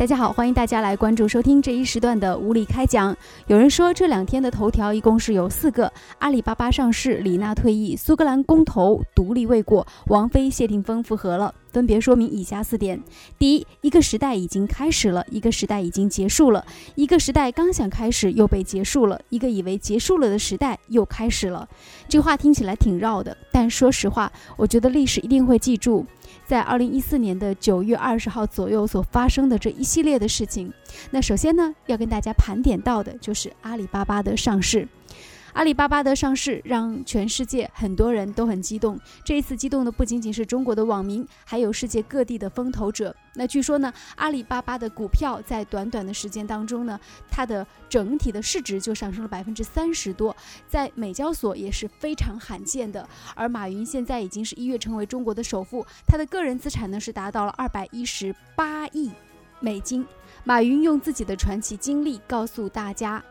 大家好，欢迎大家来关注收听这一时段的无理开讲。有人说这两天的头条一共是有四个：阿里巴巴上市，李娜退役，苏格兰公投独立未果，王菲谢霆锋复合了。分别说明以下四点：第一，一个时代已经开始了，一个时代已经结束了，一个时代刚想开始又被结束了，一个以为结束了的时代又开始了。这话听起来挺绕的，但说实话，我觉得历史一定会记住。在二零一四年的九月二十号左右所发生的这一系列的事情，那首先呢，要跟大家盘点到的就是阿里巴巴的上市。阿里巴巴的上市让全世界很多人都很激动。这一次激动的不仅仅是中国的网民，还有世界各地的风投者。那据说呢，阿里巴巴的股票在短短的时间当中呢，它的整体的市值就上升了百分之三十多，在美交所也是非常罕见的。而马云现在已经是一跃成为中国的首富，他的个人资产呢是达到了二百一十八亿美金。马云用自己的传奇经历告诉大家。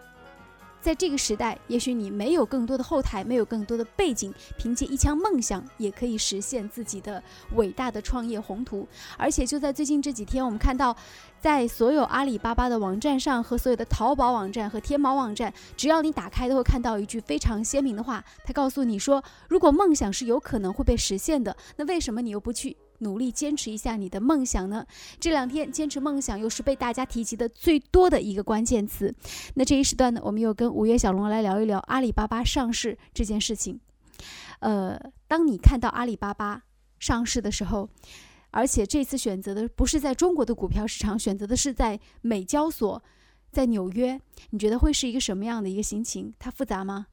在这个时代，也许你没有更多的后台，没有更多的背景，凭借一腔梦想也可以实现自己的伟大的创业宏图。而且就在最近这几天，我们看到，在所有阿里巴巴的网站上和所有的淘宝网站和天猫网站，只要你打开，都会看到一句非常鲜明的话，他告诉你说：如果梦想是有可能会被实现的，那为什么你又不去？努力坚持一下你的梦想呢？这两天坚持梦想又是被大家提及的最多的一个关键词。那这一时段呢，我们又跟五月小龙来聊一聊阿里巴巴上市这件事情。呃，当你看到阿里巴巴上市的时候，而且这次选择的不是在中国的股票市场，选择的是在美交所，在纽约，你觉得会是一个什么样的一个心情？它复杂吗？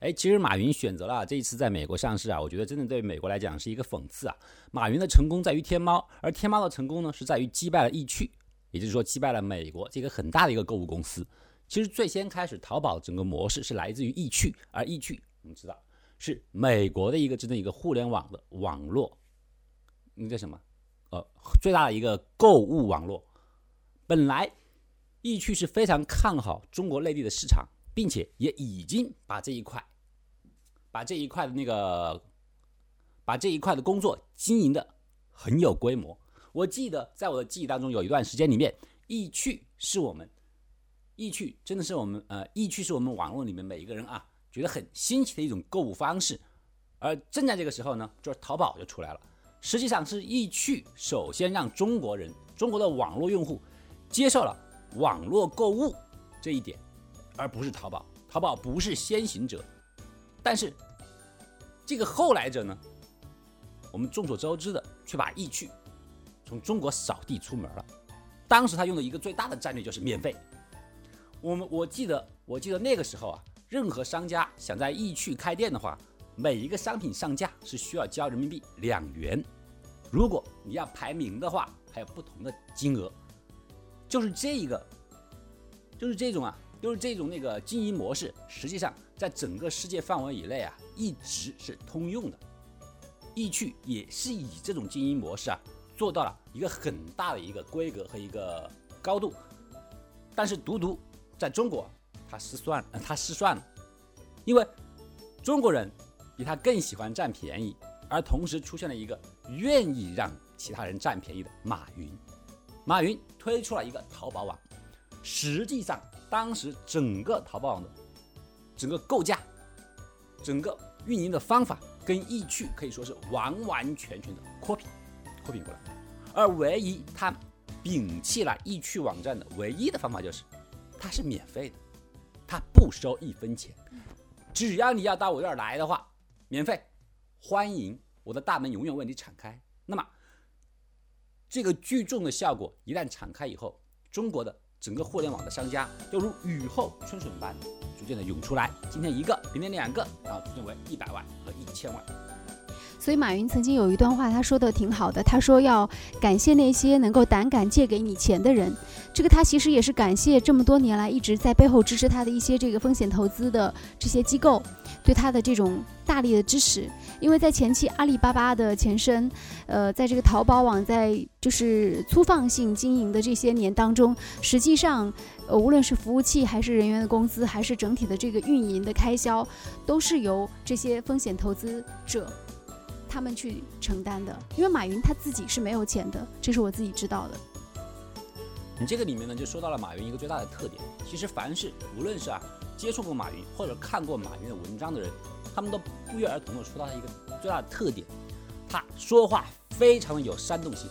哎，其实马云选择了这一次在美国上市啊，我觉得真的对美国来讲是一个讽刺啊。马云的成功在于天猫，而天猫的成功呢是在于击败了易趣，也就是说击败了美国这个很大的一个购物公司。其实最先开始淘宝整个模式是来自于易趣，而易趣我们知道是美国的一个真正一个互联网的网络，那叫什么？呃，最大的一个购物网络。本来易趣是非常看好中国内地的市场。并且也已经把这一块，把这一块的那个，把这一块的工作经营的很有规模。我记得在我的记忆当中，有一段时间里面，易趣是我们，易趣真的是我们，呃，易趣是我们网络里面每一个人啊觉得很新奇的一种购物方式。而正在这个时候呢，就是淘宝就出来了。实际上是易趣首先让中国人，中国的网络用户接受了网络购物这一点。而不是淘宝，淘宝不是先行者，但是这个后来者呢？我们众所周知的，却把易趣从中国扫地出门了。当时他用的一个最大的战略就是免费。我们我记得，我记得那个时候啊，任何商家想在易趣开店的话，每一个商品上架是需要交人民币两元。如果你要排名的话，还有不同的金额。就是这一个，就是这种啊。就是这种那个经营模式，实际上在整个世界范围以内啊，一直是通用的。易趣也是以这种经营模式啊，做到了一个很大的一个规格和一个高度。但是独独在中国，他失算了，他失算了，因为中国人比他更喜欢占便宜，而同时出现了一个愿意让其他人占便宜的马云。马云推出了一个淘宝网，实际上。当时整个淘宝网的整个构架、整个运营的方法，跟易趣可以说是完完全全的 copy copy 过来，而唯一他摒弃了易趣网站的唯一的方法就是，它是免费的，它不收一分钱，只要你要到我这儿来的话，免费，欢迎，我的大门永远为你敞开。那么，这个聚众的效果一旦敞开以后，中国的。整个互联网的商家就如雨后春笋般逐渐的涌出来，今天一个，明天两个，然后逐渐为一百万和一千万。所以马云曾经有一段话，他说的挺好的，他说要感谢那些能够胆敢借给你钱的人。这个他其实也是感谢这么多年来一直在背后支持他的一些这个风险投资的这些机构对他的这种大力的支持。因为在前期阿里巴巴的前身，呃，在这个淘宝网在就是粗放性经营的这些年当中，实际上，呃，无论是服务器还是人员的工资，还是整体的这个运营的开销，都是由这些风险投资者他们去承担的。因为马云他自己是没有钱的，这是我自己知道的。你这个里面呢，就说到了马云一个最大的特点。其实凡是无论是啊接触过马云或者看过马云的文章的人，他们都不约而同的说到他一个最大的特点，他说话非常的有煽动性。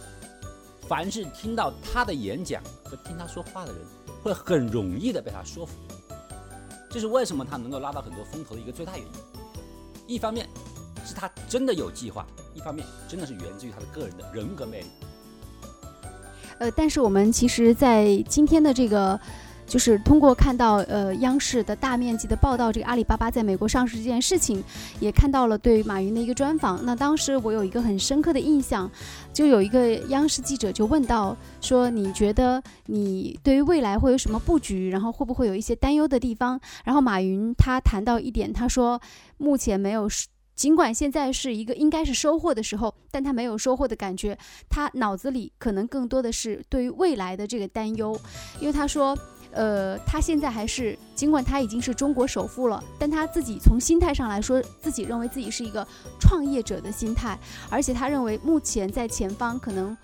凡是听到他的演讲和听他说话的人，会很容易的被他说服。这是为什么他能够拉到很多风投的一个最大原因。一方面是他真的有计划，一方面真的是源自于他的个人的人格魅力。呃，但是我们其实，在今天的这个，就是通过看到呃央视的大面积的报道，这个阿里巴巴在美国上市这件事情，也看到了对马云的一个专访。那当时我有一个很深刻的印象，就有一个央视记者就问到说：“你觉得你对于未来会有什么布局？然后会不会有一些担忧的地方？”然后马云他谈到一点，他说：“目前没有。”尽管现在是一个应该是收获的时候，但他没有收获的感觉，他脑子里可能更多的是对于未来的这个担忧，因为他说，呃，他现在还是尽管他已经是中国首富了，但他自己从心态上来说，自己认为自己是一个创业者的心态，而且他认为目前在前方可能。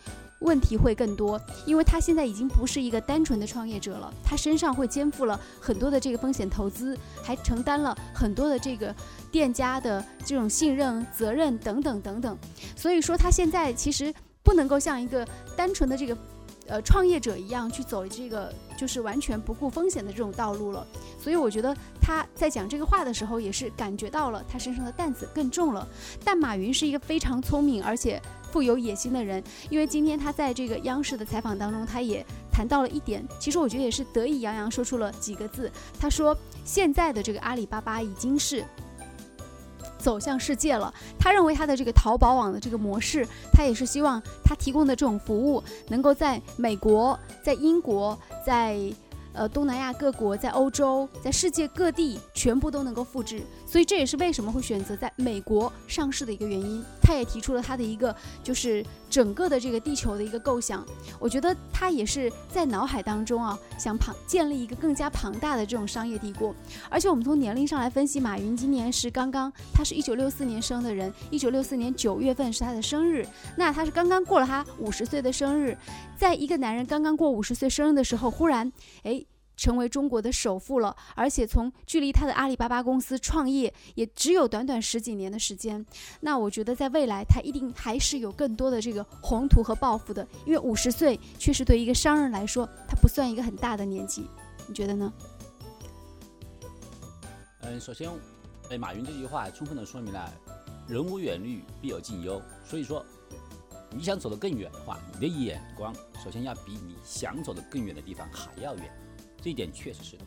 问题会更多，因为他现在已经不是一个单纯的创业者了，他身上会肩负了很多的这个风险投资，还承担了很多的这个店家的这种信任责任等等等等。所以说，他现在其实不能够像一个单纯的这个呃创业者一样去走这个就是完全不顾风险的这种道路了。所以我觉得他在讲这个话的时候，也是感觉到了他身上的担子更重了。但马云是一个非常聪明而且。富有野心的人，因为今天他在这个央视的采访当中，他也谈到了一点，其实我觉得也是得意洋洋说出了几个字。他说：“现在的这个阿里巴巴已经是走向世界了。他认为他的这个淘宝网的这个模式，他也是希望他提供的这种服务能够在美国、在英国、在。”呃，东南亚各国在欧洲，在世界各地全部都能够复制，所以这也是为什么会选择在美国上市的一个原因。他也提出了他的一个，就是整个的这个地球的一个构想。我觉得他也是在脑海当中啊，想庞建立一个更加庞大的这种商业帝国。而且我们从年龄上来分析，马云今年是刚刚，他是一九六四年生的人，一九六四年九月份是他的生日，那他是刚刚过了他五十岁的生日。在一个男人刚刚过五十岁生日的时候，忽然，哎。成为中国的首富了，而且从距离他的阿里巴巴公司创业也只有短短十几年的时间。那我觉得在未来，他一定还是有更多的这个宏图和抱负的。因为五十岁确实对一个商人来说，他不算一个很大的年纪。你觉得呢？嗯，首先，哎，马云这句话充分的说明了“人无远虑，必有近忧”。所以说，你想走得更远的话，你的眼光首先要比你想走得更远的地方还要远。这一点确实是的。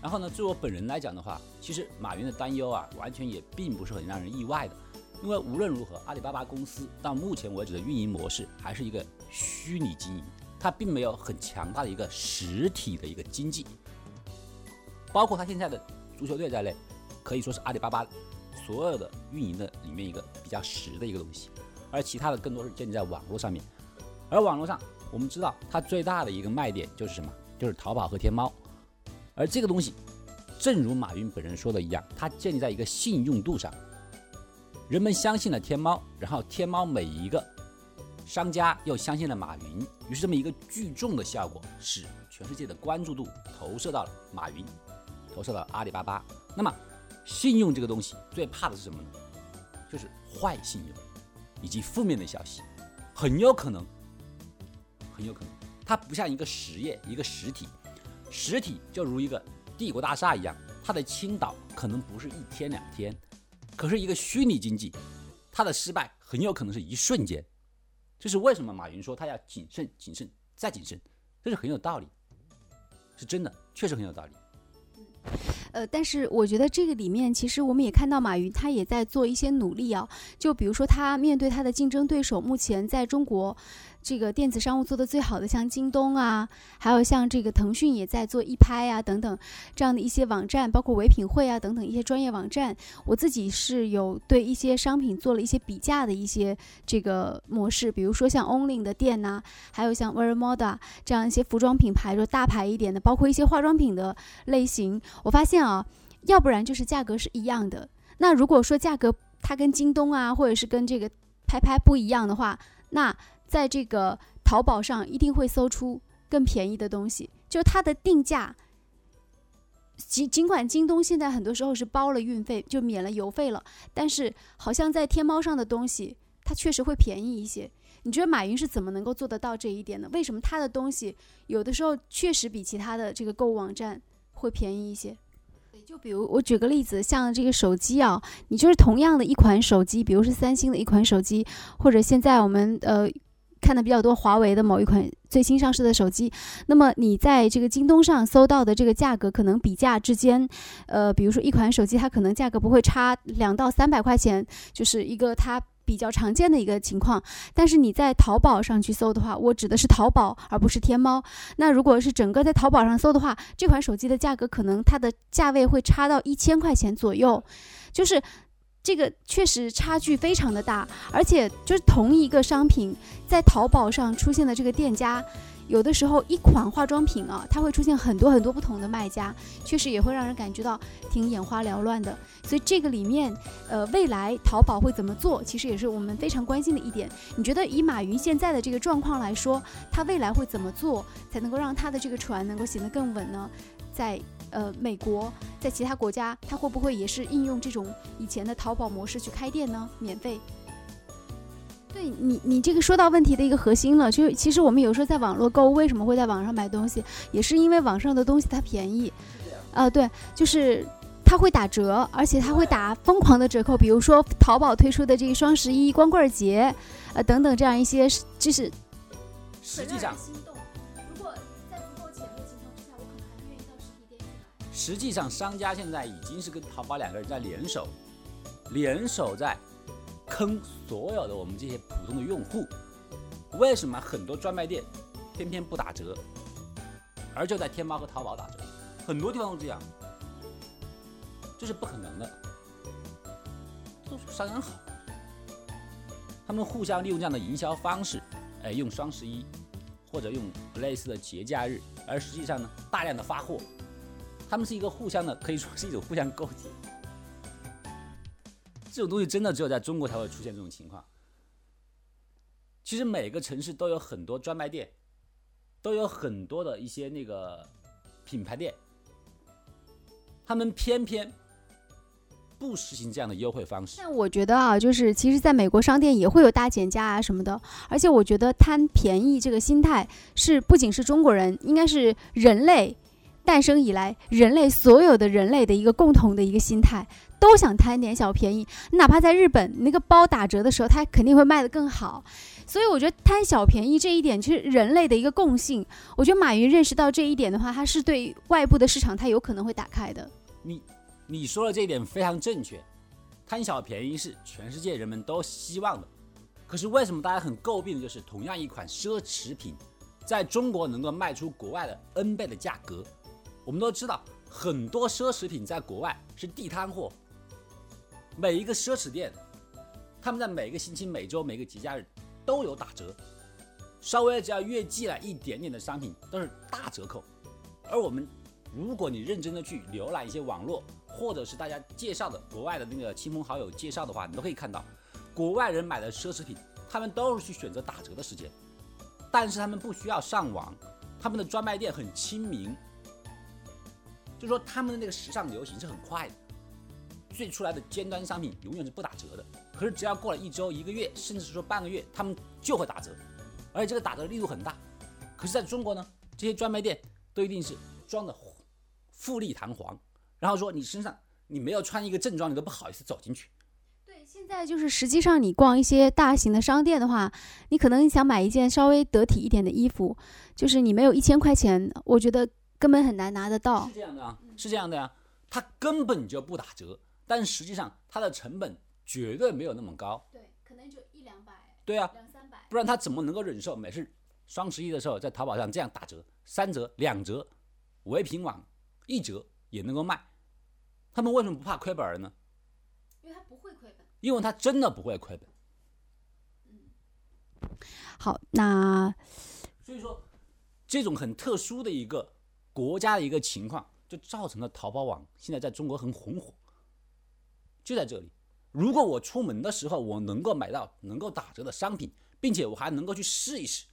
然后呢，就我本人来讲的话，其实马云的担忧啊，完全也并不是很让人意外的。因为无论如何，阿里巴巴公司到目前为止的运营模式还是一个虚拟经营，它并没有很强大的一个实体的一个经济。包括它现在的足球队在内，可以说是阿里巴巴所有的运营的里面一个比较实的一个东西。而其他的更多是建立在网络上面。而网络上，我们知道它最大的一个卖点就是什么？就是淘宝和天猫，而这个东西，正如马云本人说的一样，它建立在一个信用度上。人们相信了天猫，然后天猫每一个商家又相信了马云，于是这么一个聚众的效果，使全世界的关注度投射到了马云，投射到了阿里巴巴。那么，信用这个东西最怕的是什么呢？就是坏信用以及负面的消息，很有可能，很有可能。它不像一个实业，一个实体，实体就如一个帝国大厦一样，它的倾倒可能不是一天两天，可是一个虚拟经济，它的失败很有可能是一瞬间。这是为什么马云说他要谨慎、谨慎再谨慎，这是很有道理，是真的，确实很有道理。呃，但是我觉得这个里面，其实我们也看到马云他也在做一些努力啊，就比如说他面对他的竞争对手，目前在中国。这个电子商务做的最好的，像京东啊，还有像这个腾讯也在做一拍啊等等这样的一些网站，包括唯品会啊等等一些专业网站。我自己是有对一些商品做了一些比价的一些这个模式，比如说像 Only 的店呐，还有像 Vermoda 这样一些服装品牌，就大牌一点的，包括一些化妆品的类型。我发现啊，要不然就是价格是一样的。那如果说价格它跟京东啊，或者是跟这个拍拍不一样的话，那在这个淘宝上一定会搜出更便宜的东西，就它的定价。尽尽管京东现在很多时候是包了运费，就免了邮费了，但是好像在天猫上的东西，它确实会便宜一些。你觉得马云是怎么能够做得到这一点的？为什么他的东西有的时候确实比其他的这个购物网站会便宜一些？就比如我举个例子，像这个手机啊，你就是同样的一款手机，比如是三星的一款手机，或者现在我们呃。看的比较多，华为的某一款最新上市的手机，那么你在这个京东上搜到的这个价格，可能比价之间，呃，比如说一款手机，它可能价格不会差两到三百块钱，就是一个它比较常见的一个情况。但是你在淘宝上去搜的话，我指的是淘宝，而不是天猫。那如果是整个在淘宝上搜的话，这款手机的价格可能它的价位会差到一千块钱左右，就是。这个确实差距非常的大，而且就是同一个商品在淘宝上出现的这个店家，有的时候一款化妆品啊，它会出现很多很多不同的卖家，确实也会让人感觉到挺眼花缭乱的。所以这个里面，呃，未来淘宝会怎么做，其实也是我们非常关心的一点。你觉得以马云现在的这个状况来说，他未来会怎么做，才能够让他的这个船能够行得更稳呢？在呃，美国在其他国家，它会不会也是应用这种以前的淘宝模式去开店呢？免费？对你，你这个说到问题的一个核心了，就是其实我们有时候在网络购物，为什么会在网上买东西，也是因为网上的东西它便宜。啊，对，就是它会打折，而且它会打疯狂的折扣，比如说淘宝推出的这个双十一、光棍节，呃等等这样一些，就是实际上。实际上，商家现在已经是跟淘宝两个人在联手，联手在坑所有的我们这些普通的用户。为什么很多专卖店偏偏不打折，而就在天猫和淘宝打折？很多地方都这样，这是不可能的。都是商人好，他们互相利用这样的营销方式，哎，用双十一或者用类似的节假日，而实际上呢，大量的发货。他们是一个互相的，可以说是一种互相勾结。这种东西真的只有在中国才会出现这种情况。其实每个城市都有很多专卖店，都有很多的一些那个品牌店，他们偏偏不实行这样的优惠方式。但我觉得啊，就是其实在美国商店也会有大减价啊什么的，而且我觉得贪便宜这个心态是不仅是中国人，应该是人类。诞生以来，人类所有的人类的一个共同的一个心态，都想贪点小便宜。哪怕在日本，那个包打折的时候，它肯定会卖得更好。所以我觉得贪小便宜这一点，其实人类的一个共性。我觉得马云认识到这一点的话，他是对外部的市场，他有可能会打开的。你你说的这一点非常正确，贪小便宜是全世界人们都希望的。可是为什么大家很诟病的就是同样一款奢侈品，在中国能够卖出国外的 N 倍的价格？我们都知道，很多奢侈品在国外是地摊货。每一个奢侈店，他们在每个星期、每周、每个节假日都有打折，稍微只要越寄来一点点的商品都是大折扣。而我们，如果你认真的去浏览一些网络，或者是大家介绍的国外的那个亲朋好友介绍的话，你都可以看到，国外人买的奢侈品，他们都是去选择打折的时间，但是他们不需要上网，他们的专卖店很亲民。就说他们的那个时尚流行是很快的，最出来的尖端商品永远是不打折的。可是只要过了一周、一个月，甚至是说半个月，他们就会打折，而且这个打折力度很大。可是在中国呢，这些专卖店都一定是装的富丽堂皇，然后说你身上你没有穿一个正装，你都不好意思走进去。对，现在就是实际上你逛一些大型的商店的话，你可能想买一件稍微得体一点的衣服，就是你没有一千块钱，我觉得。根本很难拿得到，是这样的啊，是这样的呀，它根本就不打折，但实际上它的成本绝对没有那么高，对，可能就一两百，对啊，两三百，不然他怎么能够忍受每次双十一的时候在淘宝上这样打折，三折、两折，唯品网一折也能够卖，他们为什么不怕亏本呢？因为他不会亏本，因为他真的不会亏本。嗯，好，那所以说这种很特殊的一个。国家的一个情况，就造成了淘宝网现在在中国很红火，就在这里。如果我出门的时候，我能够买到能够打折的商品，并且我还能够去试一试，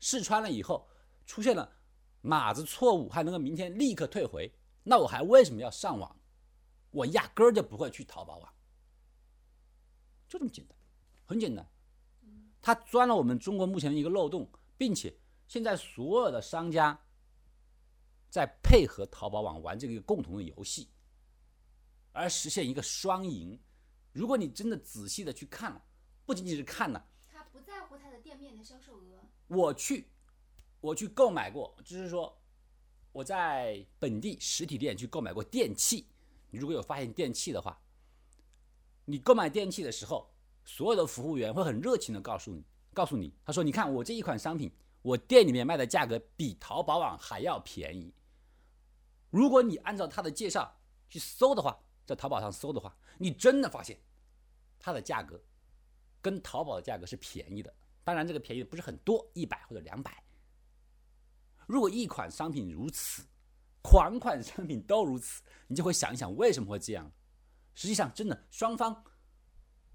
试穿了以后，出现了码子错误，还能够明天立刻退回，那我还为什么要上网？我压根儿就不会去淘宝网，就这么简单，很简单。他钻了我们中国目前的一个漏洞，并且现在所有的商家在配合淘宝网玩这个共同的游戏，而实现一个双赢。如果你真的仔细的去看了，不仅仅是看了，他不在乎他的店面的销售额。我去，我去购买过，就是说我在本地实体店去购买过电器。你如果有发现电器的话，你购买电器的时候，所有的服务员会很热情的告诉你，告诉你，他说：“你看我这一款商品，我店里面卖的价格比淘宝网还要便宜。”如果你按照他的介绍去搜的话，在淘宝上搜的话，你真的发现它的价格跟淘宝的价格是便宜的。当然，这个便宜不是很多，一百或者两百。如果一款商品如此，款款商品都如此，你就会想一想为什么会这样。实际上，真的双方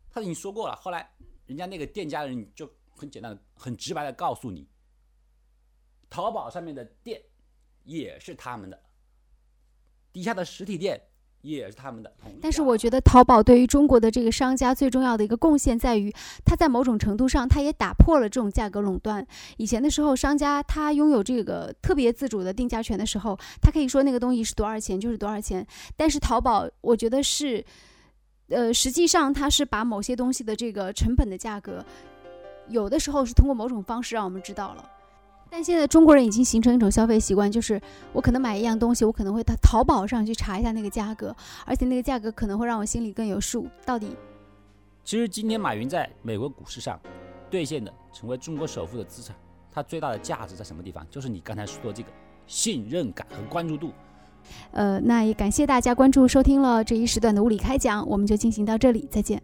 他已经说过了。后来，人家那个店家人就很简单的、很直白的告诉你，淘宝上面的店也是他们的，底下的实体店也是他们的。但是，我觉得淘宝对于中国的这个商家最重要的一个贡献在于，它在某种程度上，它也打破了这种价格垄断。以前的时候，商家他拥有这个特别自主的定价权的时候，他可以说那个东西是多少钱就是多少钱。但是淘宝，我觉得是，呃，实际上它是把某些东西的这个成本的价格，有的时候是通过某种方式让我们知道了。但现在中国人已经形成一种消费习惯，就是我可能买一样东西，我可能会到淘宝上去查一下那个价格，而且那个价格可能会让我心里更有数。到底，其实今天马云在美国股市上兑现的成为中国首富的资产，它最大的价值在什么地方？就是你刚才说的这个信任感和关注度。呃，那也感谢大家关注收听了这一时段的物理开讲，我们就进行到这里，再见。